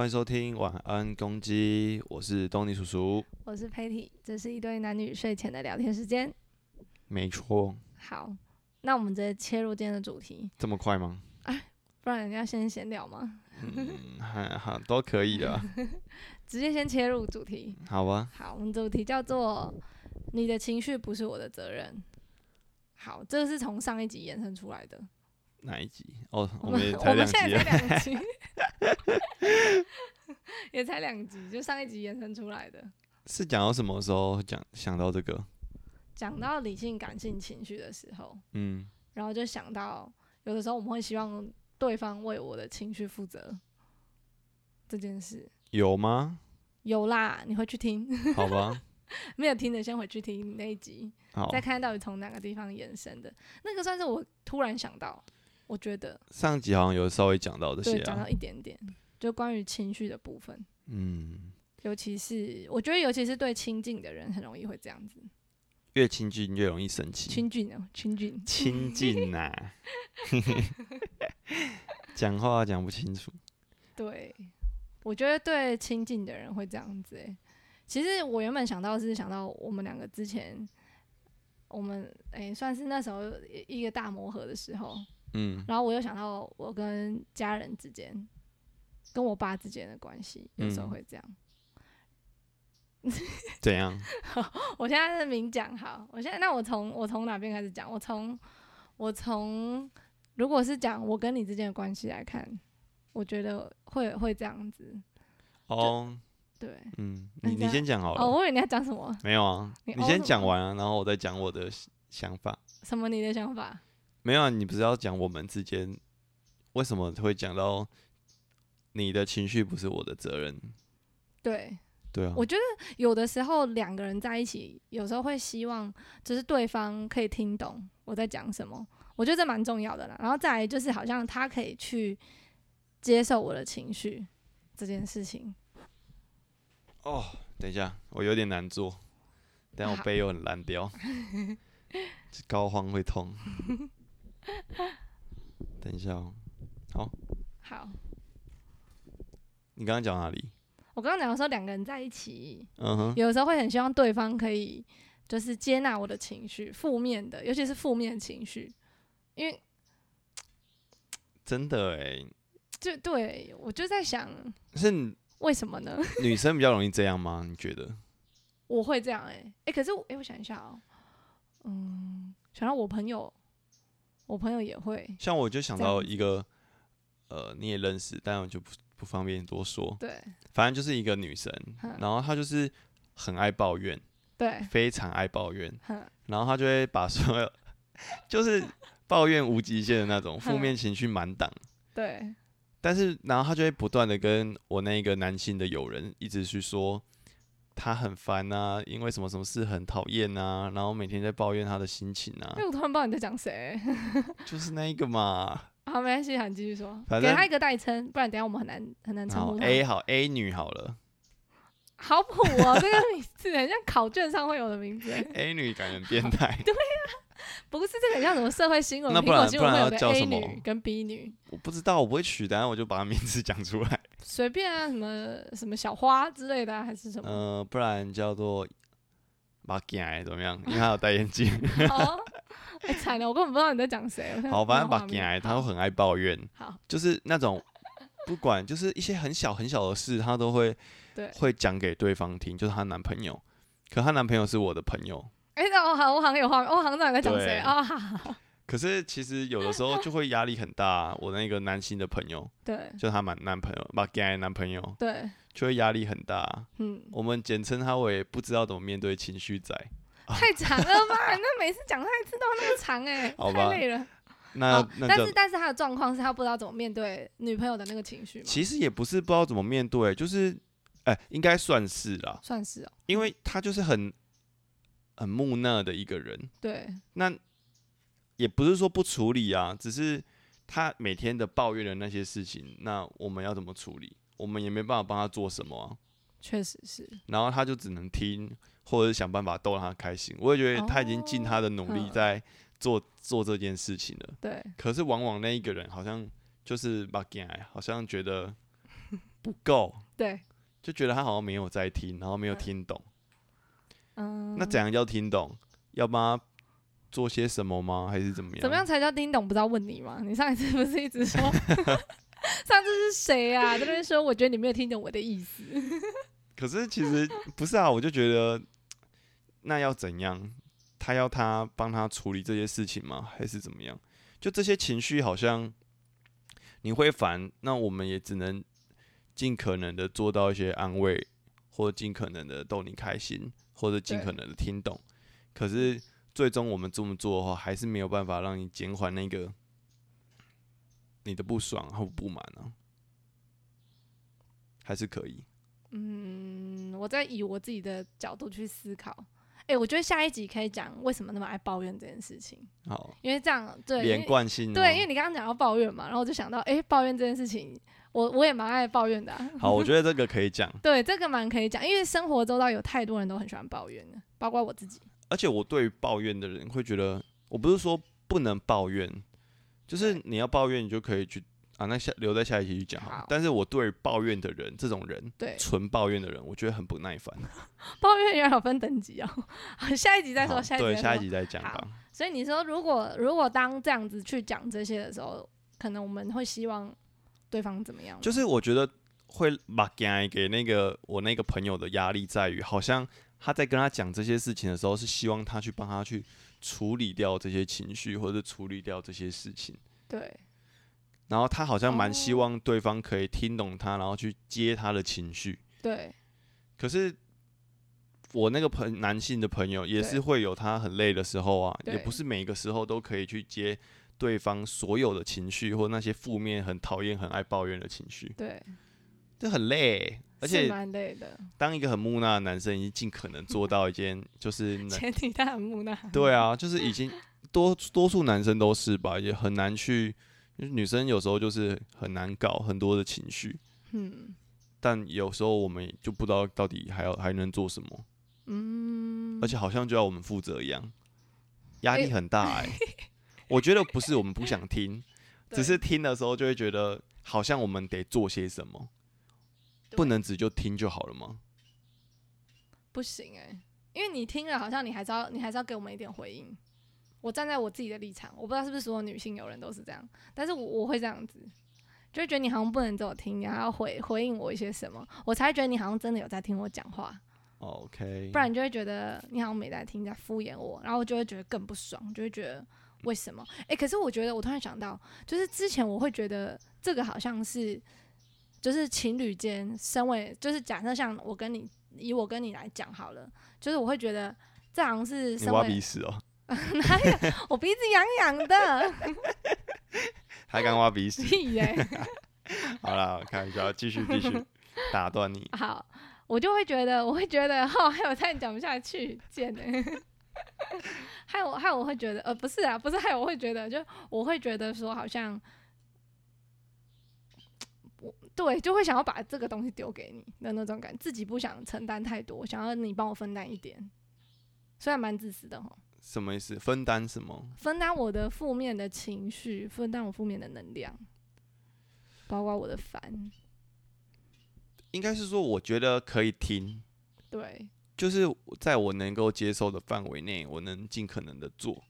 欢迎收听晚安公鸡，我是东尼叔叔。我是 Patty，这是一对男女睡前的聊天时间。没错，好，那我们直接切入今天的主题，这么快吗？哎不然你要先闲聊吗？嗯，还好都可以的，直接先切入主题。好吧？好，我们主题叫做“你的情绪不是我的责任”。好，这个是从上一集延伸出来的。哪一集？哦，我我们也我才两们现集在才啊，两集，也才两集，就上一集延伸出来的。是讲到什么时候讲想到这个？讲到理性、感性情绪的时候，嗯，然后就想到，有的时候我们会希望对方为我的情绪负责这件事。有吗？有啦，你会去听，好吧，没有听的先回去听那一集，再。看到底从哪个地方延伸的。那个算是我突然想到，我觉得上集好像有稍微讲到这些啊对讲到。一点点，就关于情绪的部分，嗯，尤其是我觉得，尤其是对亲近的人，很容易会这样子。越亲近越容易生气。亲近哦，亲近，亲近呐，讲话讲不清楚。对，我觉得对亲近的人会这样子、欸。其实我原本想到是想到我们两个之前，我们诶、算是那时候一一个大磨合的时候，嗯，然后我又想到我跟家人之间，跟我爸之间的关系，有时候嗯会这样。怎样？我现在是明讲好，我现在那我从我从哪边开始讲？我从我从如果是讲我跟你之间的关系来看，我觉得会会这样子，哦，对。嗯，你你先讲好了。哦，我以为你要讲什么？没有啊，你你先讲完啊，然后我再讲我的想法。什么你的想法？没有啊，你不是要讲我们之间为什么会讲到你的情绪不是我的责任？对，对啊，我觉得有的时候两个人在一起，有时候会希望就是对方可以听懂我在讲什么，我觉得这蛮重要的啦。然后再来就是好像他可以去接受我的情绪这件事情。哦，等一下，我有点难做，但我背又很烂掉，高肓会痛。等一下哦，好，好你刚刚讲哪里？我刚刚讲说两个人在一起，嗯哼，有的时候会很希望对方可以就是接纳我的情绪，负面的，尤其是负面情绪，因为真的哎，就对我就在想，是为什么呢？女生比较容易这样吗？你觉得？我会这样哎、欸、哎、可是我哎、我想一下哦、嗯，想到我朋友，我朋友也会，像我就想到一个，呃，你也认识，但我就不不方便多说。对反正就是一个女生，然后她就是很爱抱怨，对，非常爱抱怨，然后她就会把所有 就是抱怨无极限的那种负面情绪满档。对但是，然后她就会不断的跟我那个男性的友人一直去说，他很烦啊，因为什么什么事很讨厌啊，然后每天在抱怨他的心情啊哎、，我突然不知道你在讲谁、就是那一个嘛。好，没关系，好，你继续说，反正给他一个代称，不然等一下我们很难很难称好呼他。A 好 A 女好了好普哦，这个名字很像考卷上会有的名字欸，，A 女感觉很变态。不是这个很像什么社会新闻，苹那不然果新闻会有不然要叫 A 什么女跟 B 女，我不知道，我不会取，等下我就把她名字讲出来。随便啊，什么什么小花之类的、啊，还是什么？呃，不然叫做马健怎么样？因为他有戴眼镜。哦，哎惨了，我根本不知道你在讲谁。好，反正马健他好会很爱抱怨，好，就是那种不管就是一些很小很小的事，他都会 对，会讲给对方听，就是她男朋友。可她男朋友是我的朋友，哎、那我好，我好像有画面，我好像知道你在讲谁啊、好好好可是其实有的时候就会压力很大啊。我那个男性的朋友，对就他男男朋友把 gay 男朋友，对，就会压力很大啊。嗯，我们简称他为不知道怎么面对情绪仔。太长了吧？那每次讲他一次都那么长、哎，好吧太累了。那哦，那但是但是他的状况是他不知道怎么面对女朋友的那个情绪？其实也不是不知道怎么面对，就是哎、应该算是啦，算是哦，因为他就是很很木讷的一个人。对那也不是说不处理啊，只是他每天的抱怨的那些事情，那我们要怎么处理？我们也没办法帮他做什么啊。确实是，然后他就只能听，或者是想办法逗他开心。我也觉得他已经尽他的努力嗯在做、做这件事情了。对，可是往往那一个人好像就是把 g 好像觉得不够，对，就觉得他好像没有在听，然后没有嗯听懂。嗯，那怎样叫听懂？要帮他做些什么吗？还是怎么样？怎么样？才叫听懂？不知道问你吗？你上一次不是一直说，上次是谁啊？在那边说，我觉得你没有听懂我的意思。可是其实不是啊，我就觉得那要怎样？他要他帮他处理这些事情吗？还是怎么样？就这些情绪好像你会烦，那我们也只能尽可能的做到一些安慰，或者尽可能的逗你开心，或者尽可能的听懂。可是最终我们这么做的话，还是没有办法让你减缓那个你的不爽和不满啊，还是可以。嗯，我在以我自己的角度去思考。哎、我觉得下一集可以讲为什么那么爱抱怨这件事情，好，因为这样对，连贯性哦对，因为你刚刚讲到抱怨嘛，然后我就想到，哎、抱怨这件事情，我我也蛮爱抱怨的啊、好，我觉得这个可以讲，对，这个蛮可以讲，因为生活周到有太多人都很喜欢抱怨的，包括我自己。而且我对于抱怨的人会觉得，我不是说不能抱怨，就是你要抱怨，你就可以去啊，那下留在下一期去讲好了好但是我对于抱怨的人，这种人，对，纯抱怨的人，我觉得很不耐烦。抱怨原来有分等级哦。好，下一集再说，下一集再说下一集再讲吧。所以你说，如果如果当这样子去讲这些的时候，可能我们会希望对方怎么样？就是我觉得会把给给那个我那个朋友的压力在于，好像他在跟他讲这些事情的时候，是希望他去帮他去处理掉这些情绪，或者处理掉这些事情。对，然后他好像蛮希哦望对方可以听懂他，然后去接他的情绪。对，可是我那个朋男性的朋友也是会有他很累的时候啊，也不是每个时候都可以去接对方所有的情绪或那些负面、很讨厌、很爱抱怨的情绪，对，这很累。而且蛮累的，当一个很木讷的男生，已经尽可能做到一件 就是前提他很木讷。对啊，就是已经多多数男生都是吧，也很难去。女生有时候就是很难搞很多的情绪，嗯但有时候我们就不知道到底还要还能做什么，嗯，而且好像就要我们负责一样，压力很大哎、我觉得不是我们不想听，只是听的时候就会觉得好像我们得做些什么，不能只就听就好了吗？不行哎、因为你听了，好像你还是要你还是要给我们一点回应。我站在我自己的立场，我不知道是不是所有女性友人都是这样，但是我我会这样子，就会觉得你好像不能只有听，你还要回回应我一些什么，我才觉得你好像真的有在听我讲话，OK，不然你就会觉得你好像没在听，在敷衍我，然后我就会觉得更不爽，就会觉得为什么？诶，可是我觉得我突然想到，就是之前我会觉得这个好像是，就是情侣间，身为就是假设像我跟你以我跟你来讲好了，就是我会觉得这好像是你挖鼻屎哦，哪有我鼻子痒痒的，他敢挖鼻屎。屁耶、好啦，开玩笑，继续继续打断你。好，我就会觉得，我会觉得，哦，害我差点讲不下去，贱的、害我，害我会觉得，呃，不是啊，不是害我会觉得，就我会觉得说，好像，我对，就会想要把这个东西丢给你的那种感觉，自己不想承担太多，想要你帮我分担一点，虽然蛮自私的哈，什么意思？分担什么？分担我的负面的情绪，分担我负面的能量，包括我的烦，应该是说，我觉得可以听，对，就是在我能够接受的范围内，我能尽可能的做。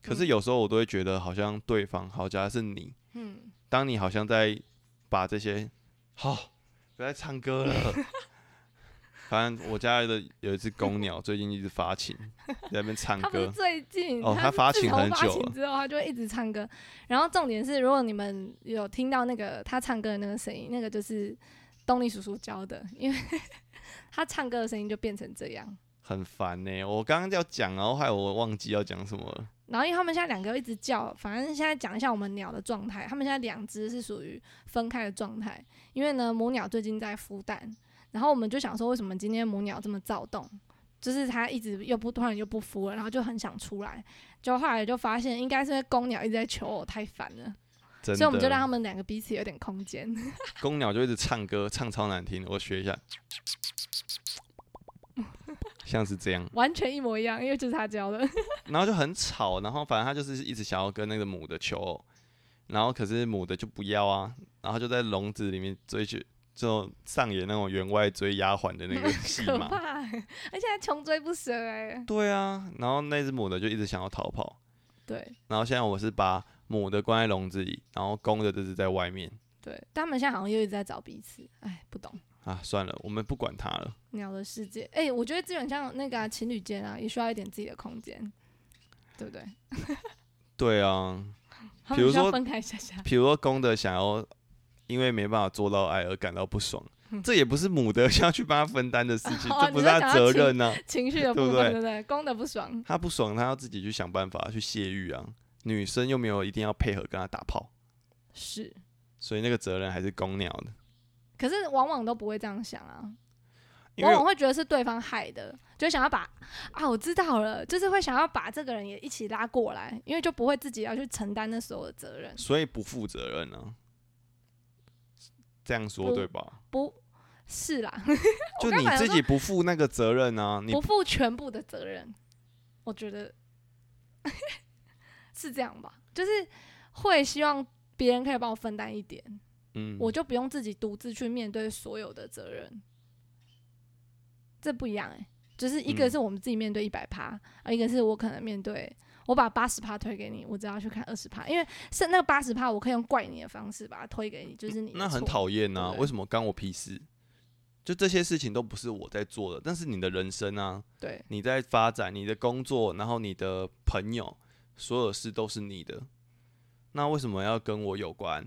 可是嗯有时候我都会觉得，好像对方，好，假如是你，嗯，当你好像在把这些，好、不要再唱歌了。反正我家的有一只公鸟，最近一直发情，在那边唱歌。最近，哦他他是发情很久了情之后，它就会一直唱歌。然后重点是，如果你们有听到那个它唱歌的那个声音，那个就是东尼叔叔教的，因为他唱歌的声音就变成这样。很烦呢、我刚刚要讲，然后害我忘记要讲什么了。然后因为他们现在两个一直叫，反正现在讲一下我们鸟的状态。他们现在两只是属于分开的状态，因为呢母鸟最近在孵蛋，然后我们就想说，为什么今天母鸟这么躁动？就是它一直又不突然又不孵了，然后就很想出来，就后来就发现应该是因为公鸟一直在求偶，太烦了，所以我们就让他们两个彼此有点空间。公鸟就一直唱歌，唱超难听，我学一下，像是这样，完全一模一样，因为就是他教的。然后就很吵，然后反正他就是一直想要跟那个母的求偶，然后可是母的就不要啊，然后就在笼子里面追去就上演那种员外追丫鬟的那个 戏可嘛。怕欸，而且还穷追不舍哎。对啊，然后那只母的就一直想要逃跑，对然后现在我是把母的关在笼子里，然后公的这是在外面对，但他们现在好像又一直在找彼此，哎，不懂啊，算了，我们不管他了。鸟的世界。哎，我觉得基本上那个啊情侣间啊，也需要一点自己的空间，对不对？对啊，比如说他们需要分开一下下。比如说公的想要因为没办法做到爱而感到不爽，嗯这也不是母的 要去帮他分担的事情，哦这不是他的责任呢、情绪的部分，对不对？公的不爽，他不爽，他要自己去想办法去泄欲啊。女生又没有一定要配合跟他打炮，是，所以那个责任还是公鸟的。可是往往都不会这样想啊，往往会觉得是对方害的，就想要把啊，我知道了，就是会想要把这个人也一起拉过来，因为就不会自己要去承担那所有的责任，所以不负责任呢、这样说对吧？不是啦，就你自己不负那个责任呢、你不负全部的责任，我觉得是这样吧，就是会希望别人可以帮我分担一点，嗯，我就不用自己独自去面对所有的责任，这不一样哎、就是一个嗯是我们自己面对一百趴，啊，一个是我可能面对我把八十趴推给你，我只要去看二十趴，因为是那个八十趴，我可以用怪你的方式把它推给你，就是你那很讨厌呐为什么干我屁事？就这些事情都不是我在做的，但是你的人生啊，对你在发展你的工作，然后你的朋友，所有事都是你的。那为什么要跟我有关？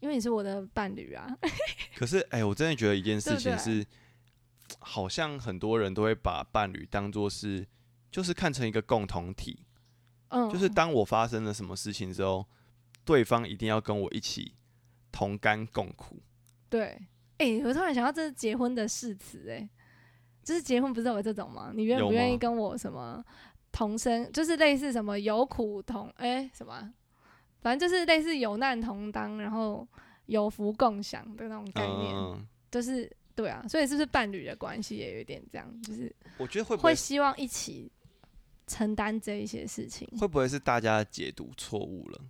因为你是我的伴侣啊，可是，哎、我真的觉得一件事情是，好像很多人都会把伴侣当做是，就是看成一个共同体，嗯，就是当我发生了什么事情之后，对方一定要跟我一起同甘共苦。对，哎、我突然想到这是结婚的誓词，哎，就是结婚不是有这种吗？你愿不愿意跟我什么同生，就是类似什么有苦同，哎、什么啊，反正就是类似有难同当，然后有福共享的那种概念，嗯，就是对啊，所以是不是伴侣的关系也有一点这样，就是我觉得会不会会希望一起承担这一些事情，会不会是大家解读错误了？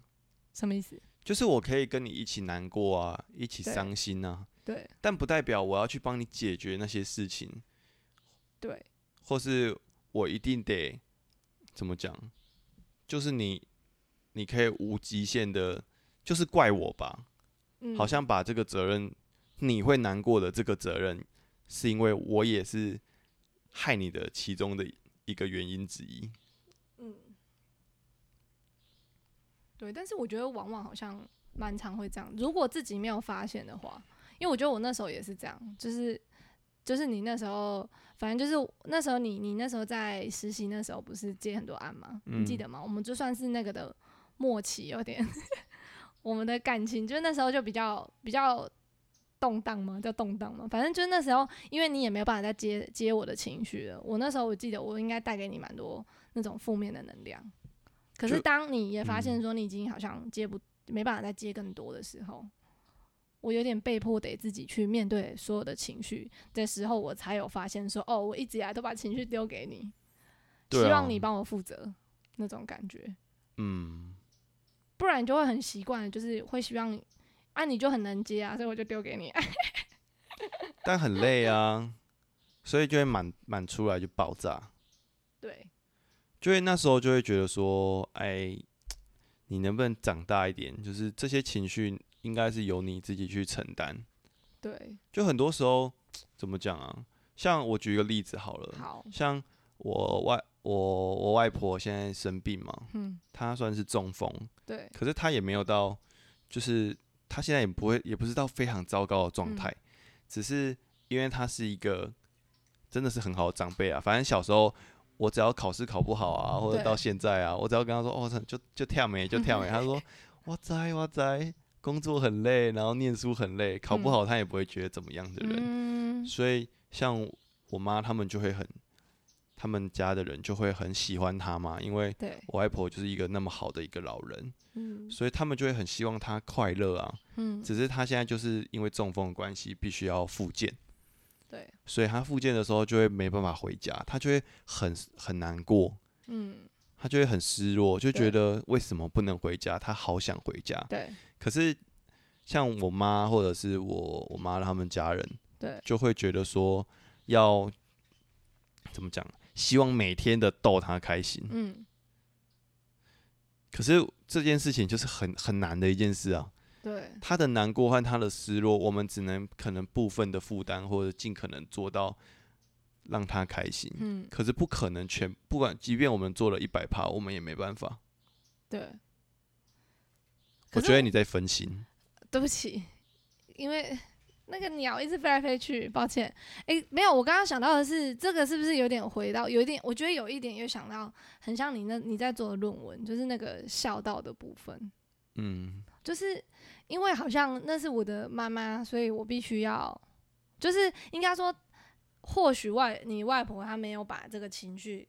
什么意思？就是我可以跟你一起难过啊，一起伤心啊，对但不代表我要去帮你解决那些事情，对，或是我一定得怎么讲？就是你，你可以无极限的，就是怪我吧，嗯，好像把这个责任，你会难过的这个责任，是因为我也是害你的其中的一个原因之一。嗯，对，但是我觉得往往好像蛮常会这样。如果自己没有发现的话，因为我觉得我那时候也是这样，就是就是你那时候，反正就是那时候你你那时候在实习那时候不是接很多案吗？你记嗯得吗？我们就算是那个的默契有点，我们的感情就是那时候就比较比较。动荡吗？叫动荡吗？反正就是那时候，因为你也没有办法再接接我的情绪了。我那时候我记得我应该带给你蛮多那种负面的能量。可是当你也发现嗯说你已经好像接不没办法再接更多的时候，我有点被迫得自己去面对所有的情绪的时候，我才有发现说，哦，我一直以来都把情绪丢给你，啊希望你帮我负责那种感觉，嗯，不然你就会很习惯，就是会希望啊，你就很能接啊，所以我就丢给你。但很累啊，所以就会满满出来就爆炸。对，就会那时候就会觉得说，哎，你能不能长大一点？就是这些情绪应该是由你自己去承担。对，就很多时候怎么讲啊？像我举一个例子好了，好，像我外我我外婆现在生病嘛，嗯，她算是中风，对，可是她也没有到，就是她现在也不会，也不是到非常糟糕的状嗯。态，只是因为他是一个真的是很好的长辈啊。反正小时候我只要考试考不好啊，或者到现在啊，我只要跟他说哦，就就跳没就跳没，他说 哇塞哇塞，工作很累，然后念书很累，考不嗯。好他也不会觉得怎么样的人。嗯，所以像我妈他们就会很，他们家的人就会很喜欢他嘛，因为，我外婆就是一个那么好的一个老人，嗯。所以他们就会很希望他快乐啊。嗯，只是他现在就是因为中风的关系，必须要复健，对，所以他复健的时候就会没办法回家，他就会很很难过，嗯，他就会很失落，就觉得为什么不能回家？他好想回家，对，可是像我妈或者是我我妈他们家人，对，就会觉得说要怎么讲，希望每天的逗他开心。嗯，可是这件事情就是很很难的一件事啊。对，他的难过和他的失落，我们只能可能部分的负担，或者尽可能做到让他开心。嗯，可是不可能全，不管即便我们做了一百趴，我们也没办法。对。我觉得你在分心。对不起，因为那个鸟一直飞来飞去，抱歉。诶，没有，我刚刚想到的是，这个是不是有点回到，有一点，我觉得有一点又想到，很像你那你在做的论文，就是那个孝道的部分，嗯就是因为好像那是我的妈妈，所以我必须要，就是应该说，或许外你外婆她没有把这个情绪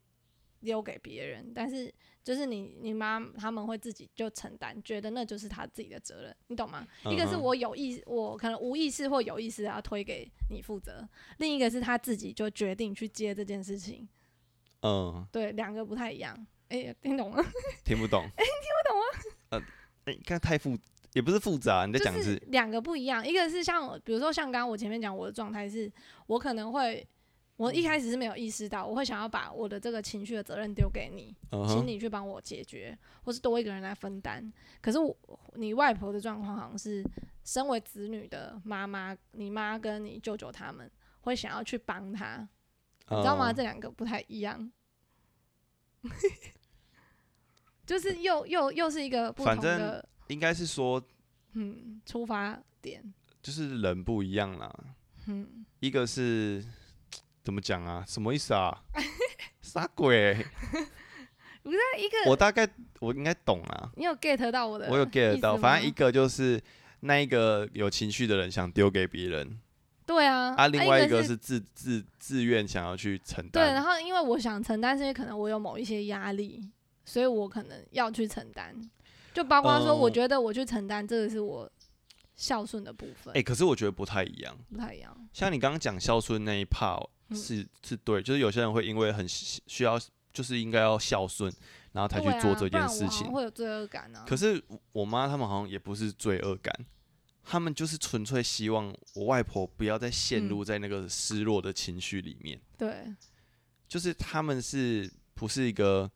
丢给别人，但是就是你你妈他们会自己就承担，觉得那就是他自己的责任，你懂吗？一个是我有意，我可能无意识或有意识地要推给你负责，另一个是他自己就决定去接这件事情，嗯，对，两个不太一样。哎、听懂吗？听不懂。哎、听不懂吗？呃，哎、刚才太复，也不是复杂，你在讲是两个不一样，一个是像比如说像刚刚我前面讲我的状态是，我可能会。我一开始是没有意识到，我会想要把我的这个情绪的责任丢给你，请你去帮我解决，或是多一个人来分担。可是我你外婆的状况好像是，身为子女的妈妈，你妈跟你舅舅他们会想要去帮他，你知道吗？嗯这两个不太一样，就是又又又是一个不同的应该是说，嗯出发点，就是人不一样啦。嗯，一个是怎么讲啊？什么意思啊？啥鬼？不是一个我大概我应该懂啊，你有 get 到我的，我有 get 到。反正一个个就是那一个有情绪的人想丢给别人，对啊，啊，另外一个个是自自自愿想要去承担对，然担。后因为我想承担，是因为可能我有某一些压力，所以我可能要去承担。就包括说，我嗯觉得我去承担，这个是我孝顺的部分，哎、可是我觉得不太一样。不太一样。像你刚刚讲孝顺那一 part 嗯是、是对，就是有些人会因为很需需要，就是应该要孝顺，然后才去做这件事情。会有罪恶感啊。可是我妈他们好像也不是罪恶感，他们就是纯粹希望我外婆不要再陷嗯入在那个失落的情绪里面。对，就是他们是不是一个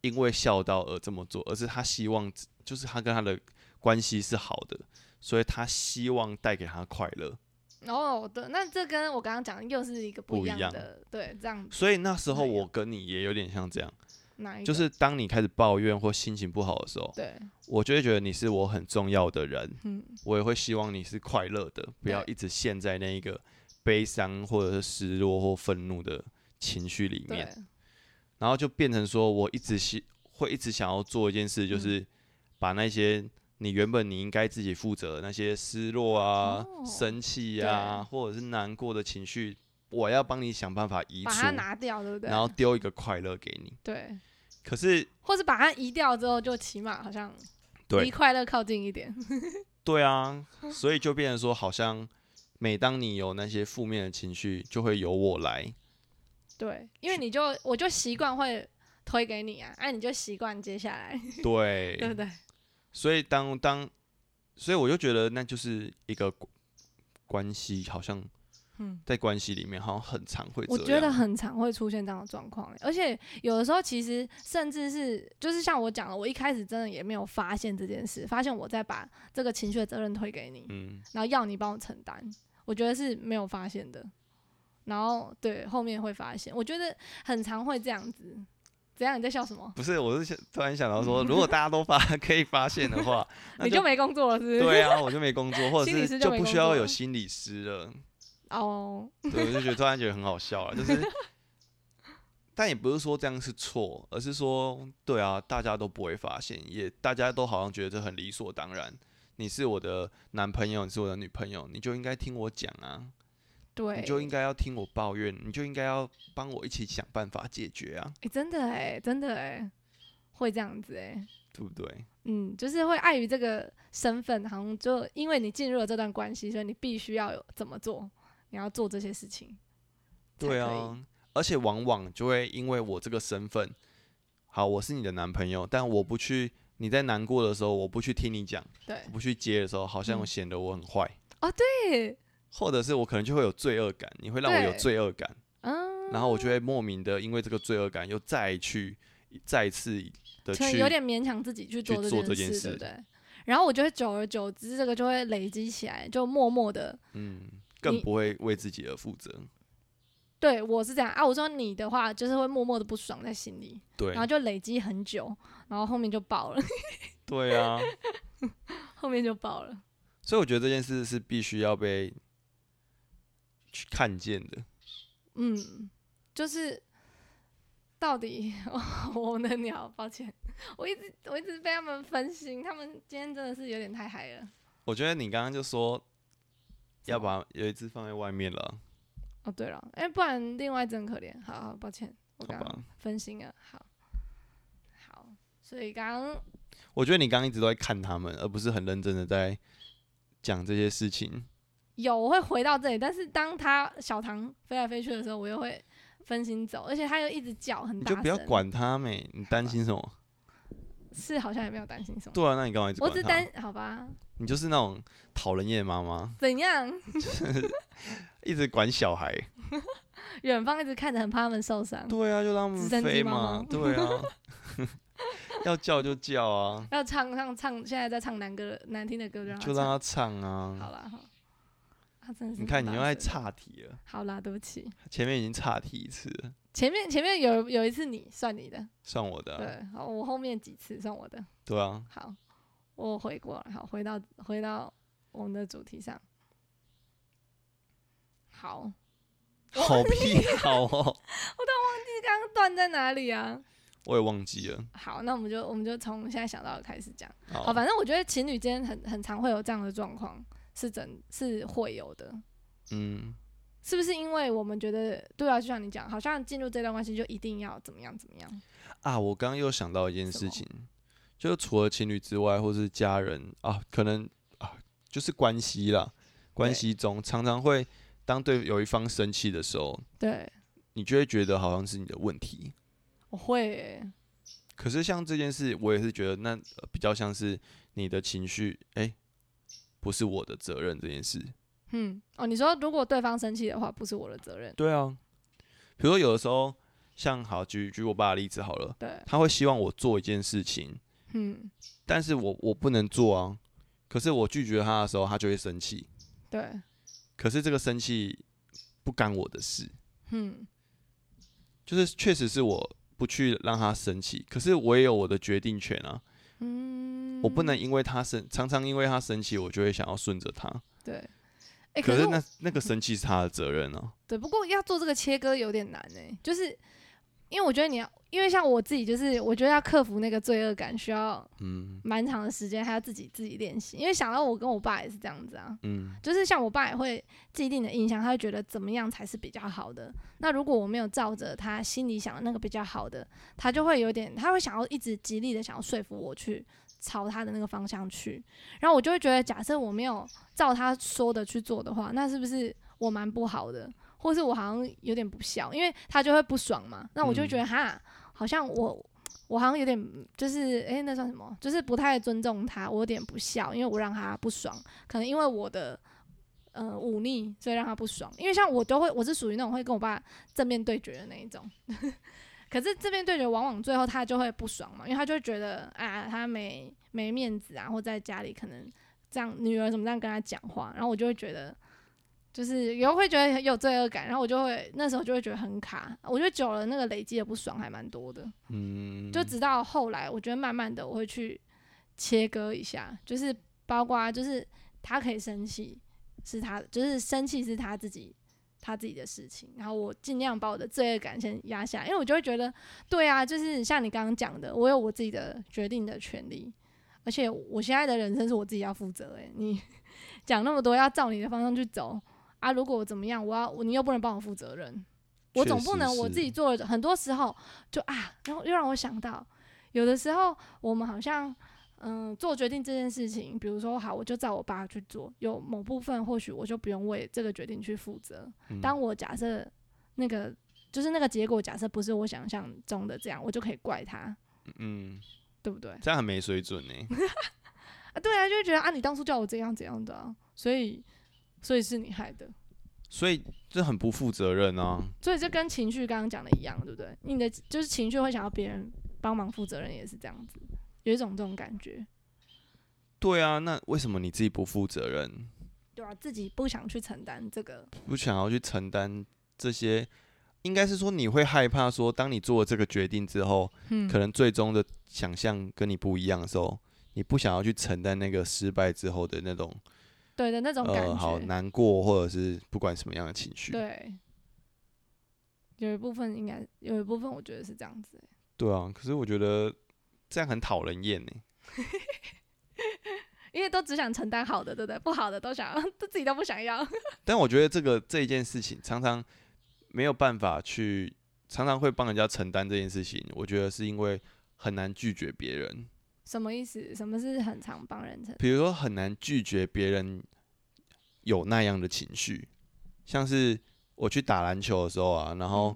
因为孝道而这么做，而是他希望就是他跟他的关系是好的，所以他希望带给他快乐。哦，对，那这跟我刚刚讲的又是一个不一样的，对，这样所以那时候我跟你也有点像这样，哪一？就是当你开始抱怨或心情不好的时候，对，我就会觉得你是我很重要的人，嗯，我也会希望你是快乐的，不要一直陷在那一个悲伤或者是失落或愤怒的情绪里面，对，然后就变成说我一直希会一直想要做一件事，嗯就是把那些你原本你应该自己负责的那些失落啊、哦生气啊，或者是难过的情绪，我要帮你想办法移除把它，拿掉，对不对？然后丢一个快乐给你。对，可是或是把它移掉之后，就起码好像离快乐靠近一点。对啊，所以就变成说，好像每当你有那些负面的情绪，就会由我来。对，因为你就我就习惯会推给你啊，哎、你就习惯接下来，对对不，对？所以当当，所以我就觉得那就是一个关关系，好像嗯，在关系里面好像很常会。我觉得很常会出现这样的状况，而且有的时候其实甚至是就是像我讲的，我一开始真的也没有发现这件事，发现我在把这个情绪的责任推给你，嗯，然后要你帮我承担，我觉得是没有发现的。然后对后面会发现，我觉得很常会这样子。怎样？你在笑什么？不是，我是想突然想到说，如果大家都发 可以发现的话，那你就没工作了，是不是？对啊，我就没工作，或者是就不需要有心理师了。哦，对，我就觉得突然觉得很好笑啊，就是，但也不是说这样是错，而是说，对啊，大家都不会发现，也大家都好像觉得这很理所当然。你是我的男朋友，你是我的女朋友，你就应该听我讲啊，对，你就应该要听我抱怨，你就应该要帮我一起想办法解决啊，哎、真的哎、真的哎、会这样子哎、对不对？嗯，就是会碍于这个身份，好像就因为你进入了这段关系，所以你必须要有怎么做，你要做这些事情。对啊，而且往往就会因为我这个身份，好，我是你的男朋友，但我不去你在难过的时候，我不去听你讲，对。我不去接的时候，好像嗯。显得我很坏，对，或者是我可能就会有罪恶感，你会让我有罪恶感，嗯，然后我就会莫名的因为这个罪恶感又再去再次的去有点勉强自己去做去做这件件事，对不对？然后我觉得久而久之，这个就会累积起来，就默默的，嗯，更不会为自己而负责。对我是这样啊。我说你的话，就是会默默的不爽在心里，对然后就累积很久，然后后面就爆了，对啊，后面就爆了。所以我觉得这件事是必须要被去看见的。嗯，就是到底我 们的鸟，抱歉，我一直我一直被他们分心，他们今天真的是有点太嗨了。我觉得你刚刚就说要把有一只放在外面了，哦，对了，哎、不然另外一只很可怜。好好，抱歉，我刚刚？分心了。好，好，所以刚刚我觉得你刚刚一直都在看他们，而不是很认真的在讲这些事情。有我会回到这里，但是当他小唐飞来飞去的时候，我又会分心走，而且他又一直叫很大声，你就不要管他没，你担心什么？是好像也没有担心什么。对啊，那你干嘛一直管他？我只担好吧？你就是那种讨人厌的妈妈，怎样？一直管小孩。远方一直看着，很怕他们受伤。对啊，就让他们飞妈嘛妈。对啊，要叫就叫啊，要唱唱唱，现在在唱难歌难听的歌，就让他就让他唱。啊。好了，好。他真的是你看，你又在。岔题了，好啦，对不起，前面已经岔题一次了，前面前面有有一次你算你的，算我的啊、对，好，我后面几次算我的。对啊，好，我回过来，好，回到回到我们的主题上。好，好屁 好哦，你刚刚断在哪里啊？我也忘记了。好，那我们就我们就从现在想到的开始讲。好，好，反正我觉得情侣间很很常会有这样的状况，是真是会有的。嗯，是不是因为我们觉得对啊，就像你讲，好像进入这段关系就一定要怎么样怎么样？啊，我刚刚又想到一件事情，就是除了情侣之外，或是家人啊，可能啊，就是关系啦，关系中常常会当对有一方生气的时候，对，你就会觉得好像是你的问题。我会欸、可是像这件事，我也是觉得那、呃比较像是你的情绪，哎、不是我的责任这件事。嗯，哦，你说如果对方生气的话，不是我的责任。对啊，比如说有的时候，像好举举我爸的例子好了，对，他会希望我做一件事情，嗯，但是我我不能做啊。可是我拒绝他的时候，他就会生气。对，可是这个生气不干我的事，嗯，就是确实是我不去让他生气，可是我也有我的决定权啊。嗯，我不能因为他生，常常因为他生气，我就会想要顺着他。对。可是那那个生气是他的责任啊。对，不过要做这个切割有点难哎、就是因为我觉得你要，因为像我自己，就是我觉得要克服那个罪恶感，需要嗯蛮长的时间，还要自己自己练习。因为想到我跟我爸也是这样子啊，嗯就是像我爸也会既定的印象，他会觉得怎么样才是比较好的。那如果我没有照着他心里想的那个比较好的，他就会有点，他会想要一直极力的想要说服我去朝他的那个方向去。然后我就会觉得，假设我没有照他说的去做的话，那是不是我蛮不好的？或是我好像有点不孝，因为他就会不爽嘛。那我就会觉得哈，好像我我好像有点就是诶，那算什么？就是不太尊重他，我有点不孝，因为我让他不爽，可能因为我的呃忤逆，所以让他不爽。因为像我都会，我是属于那种会跟我爸正面对决的那一种。可是正面对决往往最后他就会不爽嘛，因为他就会觉得啊，他没没面子啊，或在家里可能这样女儿怎么这样跟他讲话，然后我就会觉得。就是有会觉得很有罪恶感，然后我就会那时候就会觉得很卡，我觉得久了那个累积的不爽还蛮多的。嗯，就直到后来，我觉得慢慢的我会去切割一下，就是包括就是他可以生气，是他就是生气是他自己他自己的事情，然后我尽量把我的罪恶感先压下，因为我就会觉得，对啊，就是像你刚刚讲的，我有我自己的决定的权利，而且我现在的人生是我自己要负责。诶，你 讲那么多要照你的方向去走啊，如果我怎么样，我要你又不能帮我负责任。我总不能我自己做了，很多时候就啊，然后又让我想到，有的时候我们好像嗯、做决定这件事情，比如说好，我就照我爸去做，有某部分或许我就不用为这个决定去负责。嗯当我假设那个就是那个结果，假设不是我想象中的这样，我就可以怪他。嗯对不对？这样很没水准呢、啊，对啊，就会觉得啊，你当初叫我怎样怎样的啊，所以所以是你害的，所以这很不负责任啊。所以这跟情绪刚刚讲的一样，对不对？你的就是情绪会想要别人帮忙负责任，也是这样子，有一种这种感觉，对啊，那为什么你自己不负责任，对啊，自己不想去承担这个，不想要去承担这些？应该是说你会害怕说，当你做了这个决定之后，嗯可能最终的想象跟你不一样的时候，你不想要去承担那个失败之后的那种对的那种感呃好觉，难过，或者是不管什么样的情绪。对，有一部分应该有一部分我觉得是这样子欸、对啊，可是我觉得这样很讨人厌呢。因为都只想承担好的，对不对？不好的都想要，都自己都不想要。但我觉得这个这一件事情常常没有办法去，常常会帮人家承担这件事情。我觉得是因为很难拒绝别人，什么意思？什么是很常帮人承？比如说很难拒绝别人有那样的情绪，像是我去打篮球的时候啊，然后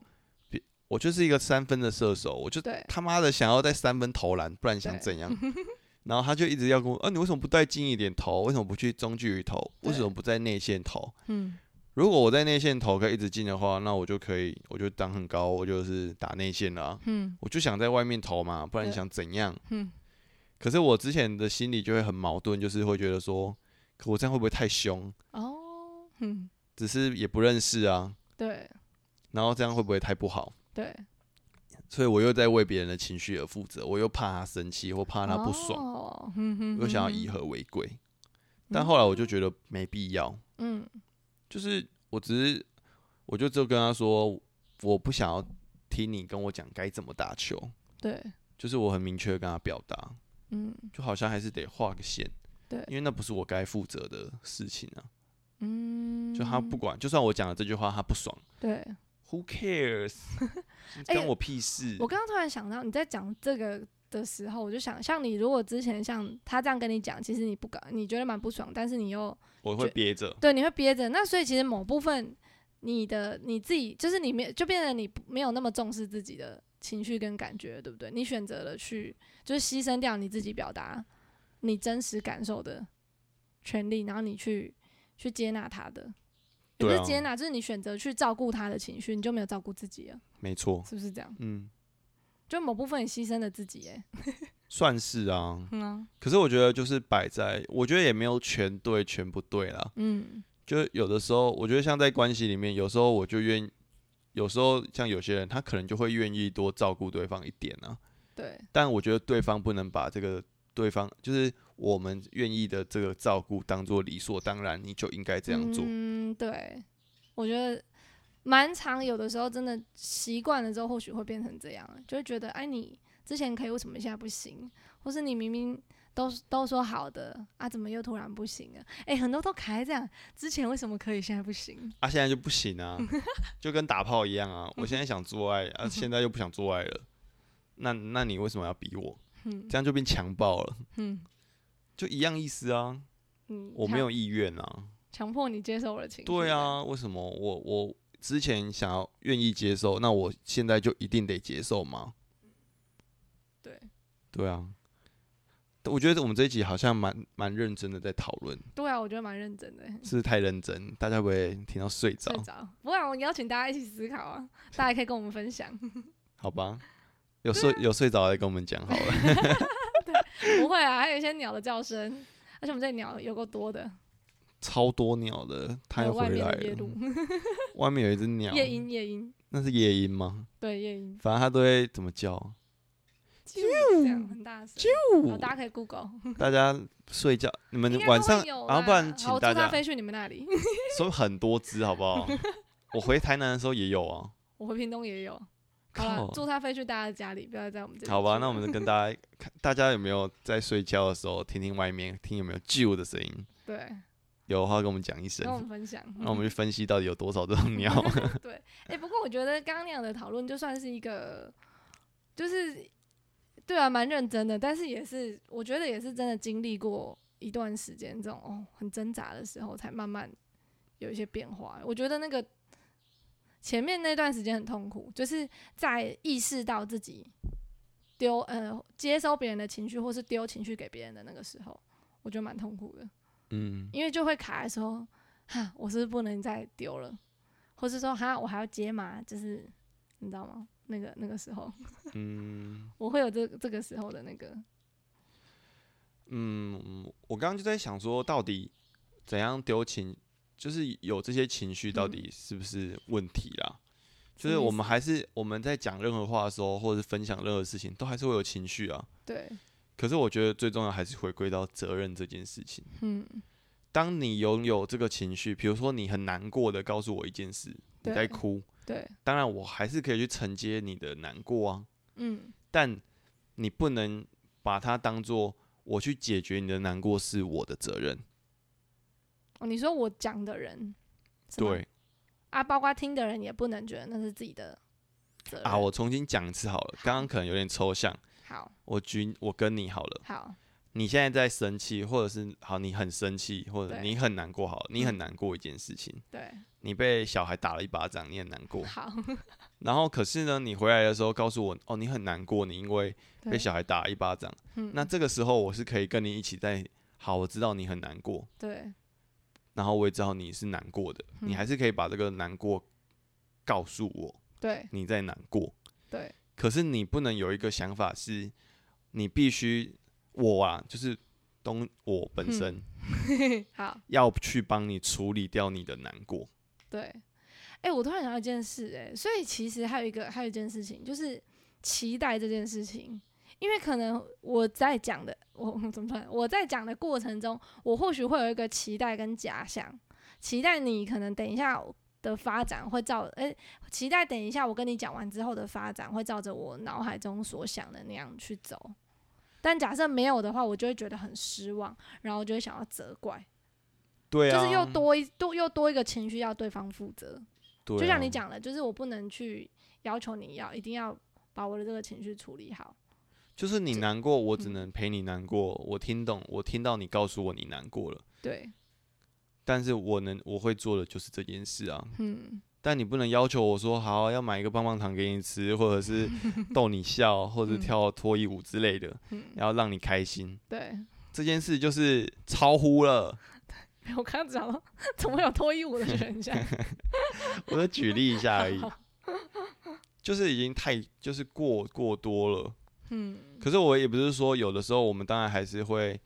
别我就是一个三分的射手，我就对他妈的想要在三分投篮，不然想怎样？然后他就一直要跟我，啊，你为什么不带近一点投？为什么不去中距离投？为什么不在内线投？嗯，如果我在内线投可以一直进的话，那我就可以，我就挡很高，我就是打内线啦、嗯我就想在外面投嘛，不然你想怎样？嗯，可是我之前的心里就会很矛盾，就是会觉得说，可我这样会不会太凶？哦，嗯，只是也不认识啊，对。然后这样会不会太不好？对，所以我又在为别人的情绪而负责，我又怕他生气或怕他不爽，哦，嗯哼我又想要以和。为贵。但后来我就觉得没必要，嗯。就是我只是，我就就跟他说，我不想要听你跟我讲该怎么打球，对，就是我很明确地跟他表达，嗯就好像还是得画个线，对因为那不是我该负责的事情啊。嗯，就他不管，就算我讲了这句话他不爽对。，Who cares？哎关我屁事。我刚刚突然想到，你在讲这个的时候，我就想，像你如果之前像他这样跟你讲，其实你不敢，你觉得蛮不爽，但是你又我会憋着，对，你会憋着。那所以其实某部分你的你自己，就是你没就变得你没有那么重视自己的情绪跟感觉，对不对？你选择了去就是牺牲掉你自己表达你真实感受的权利，然后你去去接纳他的。也不是接纳，就是你选择去照顾他的情绪，你就没有照顾自己了，没错，是不是这样？嗯，就某部分你牺牲了自己，哎，算是啊。嗯啊，可是我觉得就是摆在，我觉得也没有全对全不对啦。嗯，就有的时候，我觉得像在关系里面，有时候我就愿，有时候像有些人，他可能就会愿意多照顾对方一点啊。对，但我觉得对方不能把这个对方，就是我们愿意的这个照顾当做理所当然，你就应该这样做。嗯，对，我觉得蛮长有的时候真的习惯了之后，或许会变成这样，就会觉得，哎，你之前可以，为什么现在不行？或是你明明都都说好的啊，怎么又突然不行了？哎，很多都卡在这样，之前为什么可以，现在不行？啊，现在就不行啊，就跟打炮一样啊。我现在想做爱啊，现在又不想做爱了，那那你为什么要逼我？嗯这样就变强暴了，嗯就一样意思啊。嗯，我没有意愿啊。强迫你接受我的情绪，对，啊，为什么我我之前想要愿意接受，那我现在就一定得接受吗？对对啊，我觉得我们这一集好像蛮蛮认真的在讨论，对啊，我觉得蛮认真的，是不是太认真？大家会不会听到睡着睡？着，不然我邀请大家一起思考啊，大家可以跟我们分享，好吧，有睡有睡着来跟我们讲好了。不会啊，还有一些鸟的叫声，而且我们这里鸟有够多的，超多鸟的，它又回来了。面的夜鹭，外面有一只鸟，夜莺夜莺，那是夜莺吗？对夜莺，反正它都会怎么叫？啾这样很大声，好大家可以 Google，大家睡觉，你们晚上，然后不然请大家飞去你们那里，收很多只好不好？我回台南的时候也有啊。我回屏东也有。好了，靠祝它飞去大家的家里，不要在我们这里。好吧，那我们就跟大家 看，大家有没有在睡觉的时候听听外面，听有没有啾的声音？对有的话跟我们讲一声跟，我们分享。那我们去分析到底有多少这种鸟。对，哎、不过我觉得刚刚那样的讨论就算是一个，就是对啊，蛮认真的，但是也是我觉得也是真的经历过一段时间这种哦很挣扎的时候，才慢慢有一些变化。我觉得那个前面那段时间很痛苦，就是在意识到自己丢呃接收别人的情绪，或是丢情绪给别人的那个时候，我觉得蛮痛苦的，嗯，因为就会卡的时候，哈，我是不是不能再丢了，或是说哈，我还要接嘛，就是你知道吗？那个那个时候，嗯 我会有这这个时候的那个，嗯，我刚刚就在想说，到底怎样丢情，就是有这些情绪，到嗯底是不是问题啦？就是我们还是我们在讲任何话的时候，或者是分享任何事情，都还是会有情绪啊。对，可是我觉得最重要还是回归到责任这件事情。嗯，当你拥有这个情绪，比如说你很难过的告诉我一件事，你在哭，对，当然我还是可以去承接你的难过啊，嗯，但你不能把它当做我去解决你的难过是我的责任。哦，你说我讲的人，对啊，包括听的人也不能觉得那是自己的责任啊，我重新讲一次好了，刚刚可能有点抽象。好我举我跟你好了，好，你现在在生气，或者是好你很生气，或者你很难过，好了，你嗯。很难过一件事情，对，你被小孩打了一巴掌，你很难过。好，然后可是呢，你回来的时候告诉我，哦，你很难过，你因为被小孩打了一巴掌。嗯，那这个时候我是可以跟你一起在，好，我知道你很难过，对，然后我也知道你是难过的，你嗯还是可以把这个难过告诉我，对，你在难过。对，可是你不能有一个想法是，你必须我啊，就是东我本嗯身 好，要去帮你处理掉你的难过。对。哎、我突然想到一件事、哎，所以其实还有一个，还有一件事情，就是期待这件事情。因为可能我在讲的，我 怎么办？我在讲的过程中，我或许会有一个期待跟假想，期待你可能等一下的发展会照，哎、期待等一下我跟你讲完之后的发展会照着我脑海中所想的那样去走。但假设没有的话，我就会觉得很失望，然后就会想要责怪，对啊，就是又多一多又多一个情绪要对方负责。对啊，就像你讲的，就是我不能去要求你要一定要把我的这个情绪处理好。就是你难过，我只嗯能陪你难过。我听懂，我听到你告诉我你难过了，对，但是我能我会做的就是这件事啊。嗯，但你不能要求我说好要买一个棒棒糖给你吃，或者是 逗你笑，或者嗯跳脱衣舞之类的，然后让你开心。对。这件事就是超乎了。我刚刚讲了，怎么会有脱衣舞的选项？我就举例一下而已，就是已经太就是过过多了。嗯，可是我也不是说有的时候我们当然还是会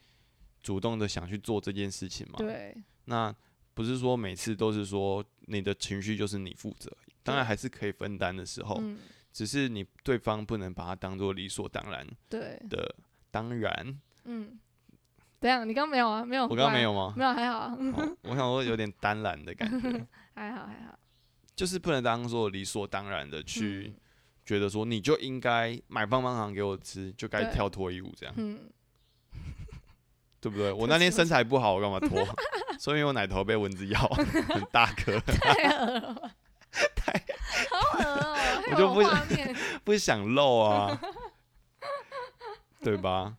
主动的想去做这件事情嘛。对，那不是说每次都是说你的情绪就是你负责，当然还是可以分担的时候，嗯，只是你对方不能把它当做理所当然对，的。当然，嗯，怎样？你刚刚没有啊？没有？我刚刚没有吗？没有，还好啊，哦我想说有点单然的感觉，还好，还好。就是不能当做理所当然的去嗯觉得说你就应该买棒棒糖给我吃，就该跳脱衣舞这样，嗯，对不对？我那天身材不好，我干嘛脱？所以我奶头被蚊子咬，很大颗，太恶了吧，太好恶哦，我就不想。不想露啊，对吧？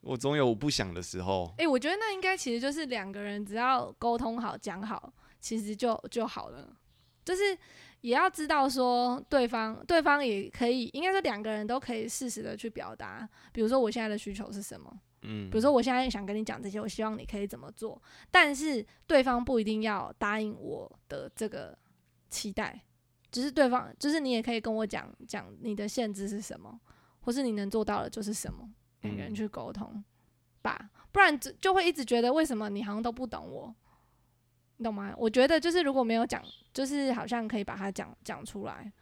我总有我不想的时候。哎、我觉得那应该其实就是两个人只要沟通好、讲好，其实就就好了。就是也要知道说对方，对方也可以，应该说两个人都可以适时的去表达。比如说我现在的需求是什么，嗯，比如说我现在想跟你讲这些，我希望你可以怎么做，但是对方不一定要答应我的这个期待，就是对方，就是你也可以跟我讲讲你的限制是什么，或是你能做到的就是什么，两个人嗯去沟通吧，不然就就会一直觉得为什么你好像都不懂我，你懂吗？我觉得就是如果没有讲，就是好像可以把它讲讲出来。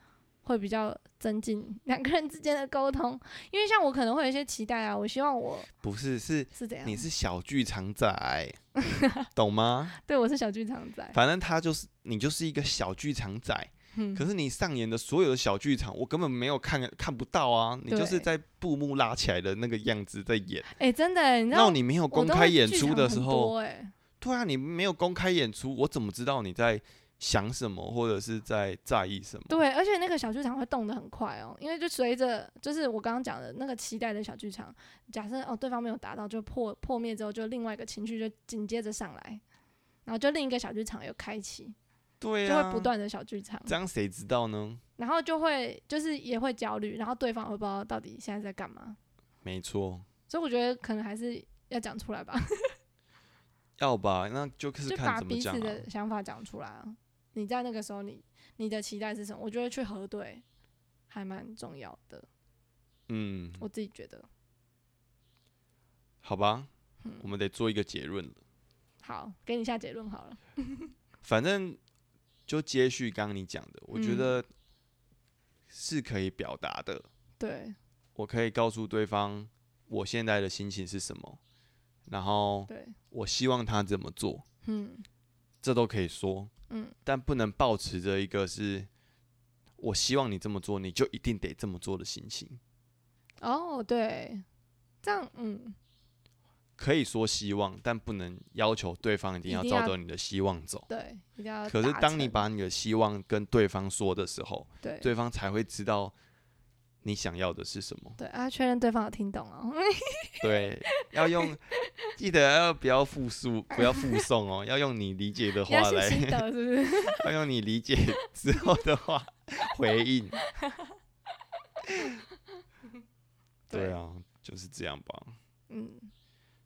会比较增进 两个人之间的沟通，因为像我可能会有一些期待啊，我希望我不是是是怎样？你是小剧场仔，懂吗？对我是小剧场仔，反正他就是你就是一个小剧场仔，嗯可是你上演的所有的小剧场，我根本没有看看不到啊！你就是在布幕拉起来的那个样子在演，哎、真的、你知那道你没有公开演出的时候，对啊，你没有公开演出，我怎么知道你在想什么，或者是在在意什么？对，而且那个小剧场会动得很快哦，因为就随着就是我刚刚讲的那个期待的小剧场，假设哦对方没有达到，就破破灭之后，就另外一个情绪就紧接着上来，然后就另一个小剧场又开启，对啊，就会不断的小剧场。这样谁知道呢？然后就会就是也会焦虑，然后对方也会不知道到底现在在干嘛，没错，所以我觉得可能还是要讲出来吧，要吧，那就是就看把彼此怎么讲啊。的想法讲出来啊。你在那个时候你，你的期待是什么？我觉得去核对还蛮重要的，嗯，我自己觉得。好吧，嗯我们得做一个结论了。好，给你下结论好了。反正就接续刚刚你讲的，我觉嗯得是可以表达的。对我可以告诉对方我现在的心情是什么，然后对，我希望他怎么做，嗯这都可以说。嗯，但不能抱持着一个是我希望你这么做，你就一定得这么做的心情。哦对，这样嗯可以说希望，但不能要求对方一定要一定要照着你的希望走。对，一定要可。是当你把你的希望跟对方说的时候，对对方才会知道你想要的是什么。对啊，确认对方有听懂哦。对，要用记得要不要复述，不要附送哦，要用你理解的话来，是不是？要用你理解之后的话回应。对啊，就是这样吧。嗯，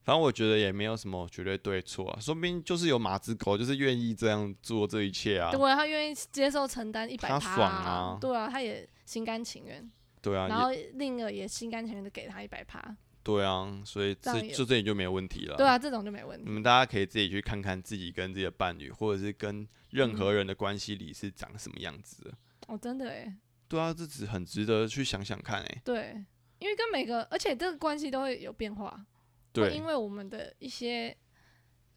反正我觉得也没有什么绝对对错啊，说不定就是有马子狗就是愿意这样做这一切啊。对啊，他愿意接受承担一百他，爽啊对啊，他也心甘情愿，对啊，然后另一个也心甘情愿的给他一百趴，对啊，所以这就这里就没有问题了。对啊，这种就没问题。你们大家可以自己去看看自己跟自己的伴侣，或者是跟任何人的关系里是长什么样子的。哦，真的哎，对啊，这只很值得去想想看哎、对，因为跟每个，而且这个关系都会有变化，会对因为我们的一些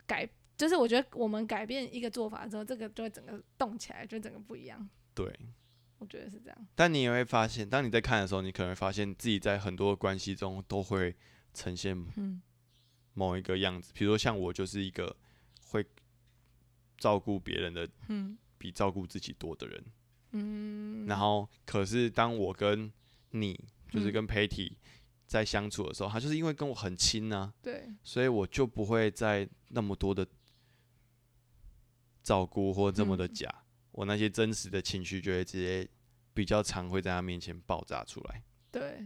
改，就是我觉得我们改变一个做法之后，这个就会整个动起来，就整个不一样。对，我觉得是这样。但你也会发现，当你在看的时候，你可能会发现自己在很多关系中都会呈现嗯。某一个样子。比如说像我就是一个会照顾别人的嗯。比照顾自己多的人，嗯，然后可是当我跟你就是嗯。跟 Patty 在相处的时候，他就是因为跟我很亲啊，对，所以我就不会再那么多的照顾或这么的嗯。假，我那些真实的情绪就会直接比较常会在他面前爆炸出来，对，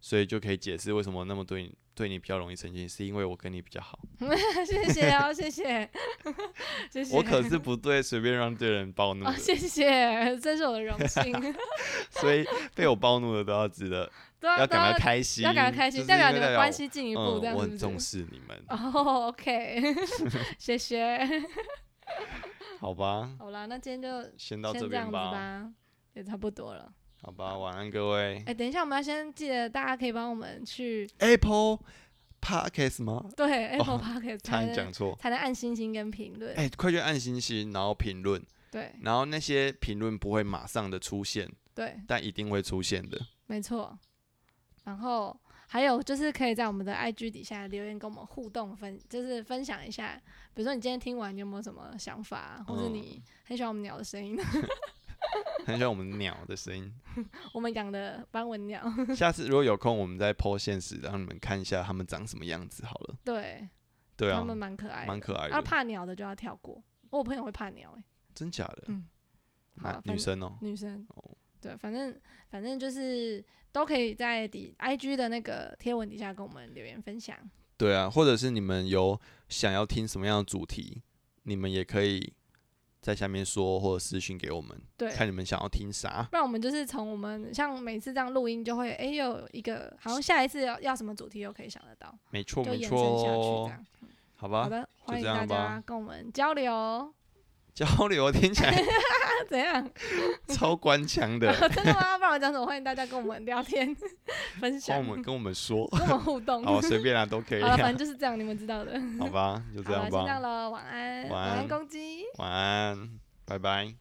所以就可以解释为什么那么对你对你比较容易生气，是因为我跟你比较好，谢谢哦，谢谢，谢谢。我可是不对随便让对人暴怒谢谢，这是我的荣幸。所以被我暴怒的都要值得对啊，要感到开心，要感到开心，代表你们关系进一步，我很重视你们，哦，OK，谢谢。好吧，好啦，那今天就先到先这样子这边吧，吧，也差不多了。好吧，晚安各位哎、等一下，我们要先记得大家可以帮我们去，Apple Podcast 吗？对 Apple 哦 Podcast 差才能讲错。才能按星星跟评论。哎、快去按星星，然后评论，对然后那些评论不会马上的出现，对，但一定会出现的。没错。然后还有就是可以在我们的 IG 底下留言跟我们互动分，就是分享一下，比如说你今天听完你有没有什么想法啊，或者嗯你很喜欢我们鸟的声音，很喜欢我们鸟的声音。我们养的斑纹鸟。下次如果有空，我们再 po 现实，让你们看一下它们长什么样子好了。对，对啊它，们蛮可爱的，蛮可爱的要怕鸟的就要跳过。我朋友会怕鸟、欸，真假的？嗯女生哦、女生哦，对，反正反正就是都可以在底 IG 的那个贴文底下跟我们留言分享。对啊，或者是你们有想要听什么样的主题，你们也可以在下面说，或者私信给我们，对，看你们想要听啥。不然我们就是从我们像每次这样录音，就会哎、又有一个好像下一次要要什么主题又可以想得到，没错，没错。样。好吧，好的，欢迎大家跟我们交流。交流听起来 怎样？超官腔的，真的吗？不然我讲什么？欢迎大家跟我们聊天、分跟享我、们跟我们说，跟我们互动。好随便啦，都可以好了，反啊正。就是这样，你们知道的。好吧，就这好了，样先这样吧。了，晚安，晚安公鸡。晚安，拜拜。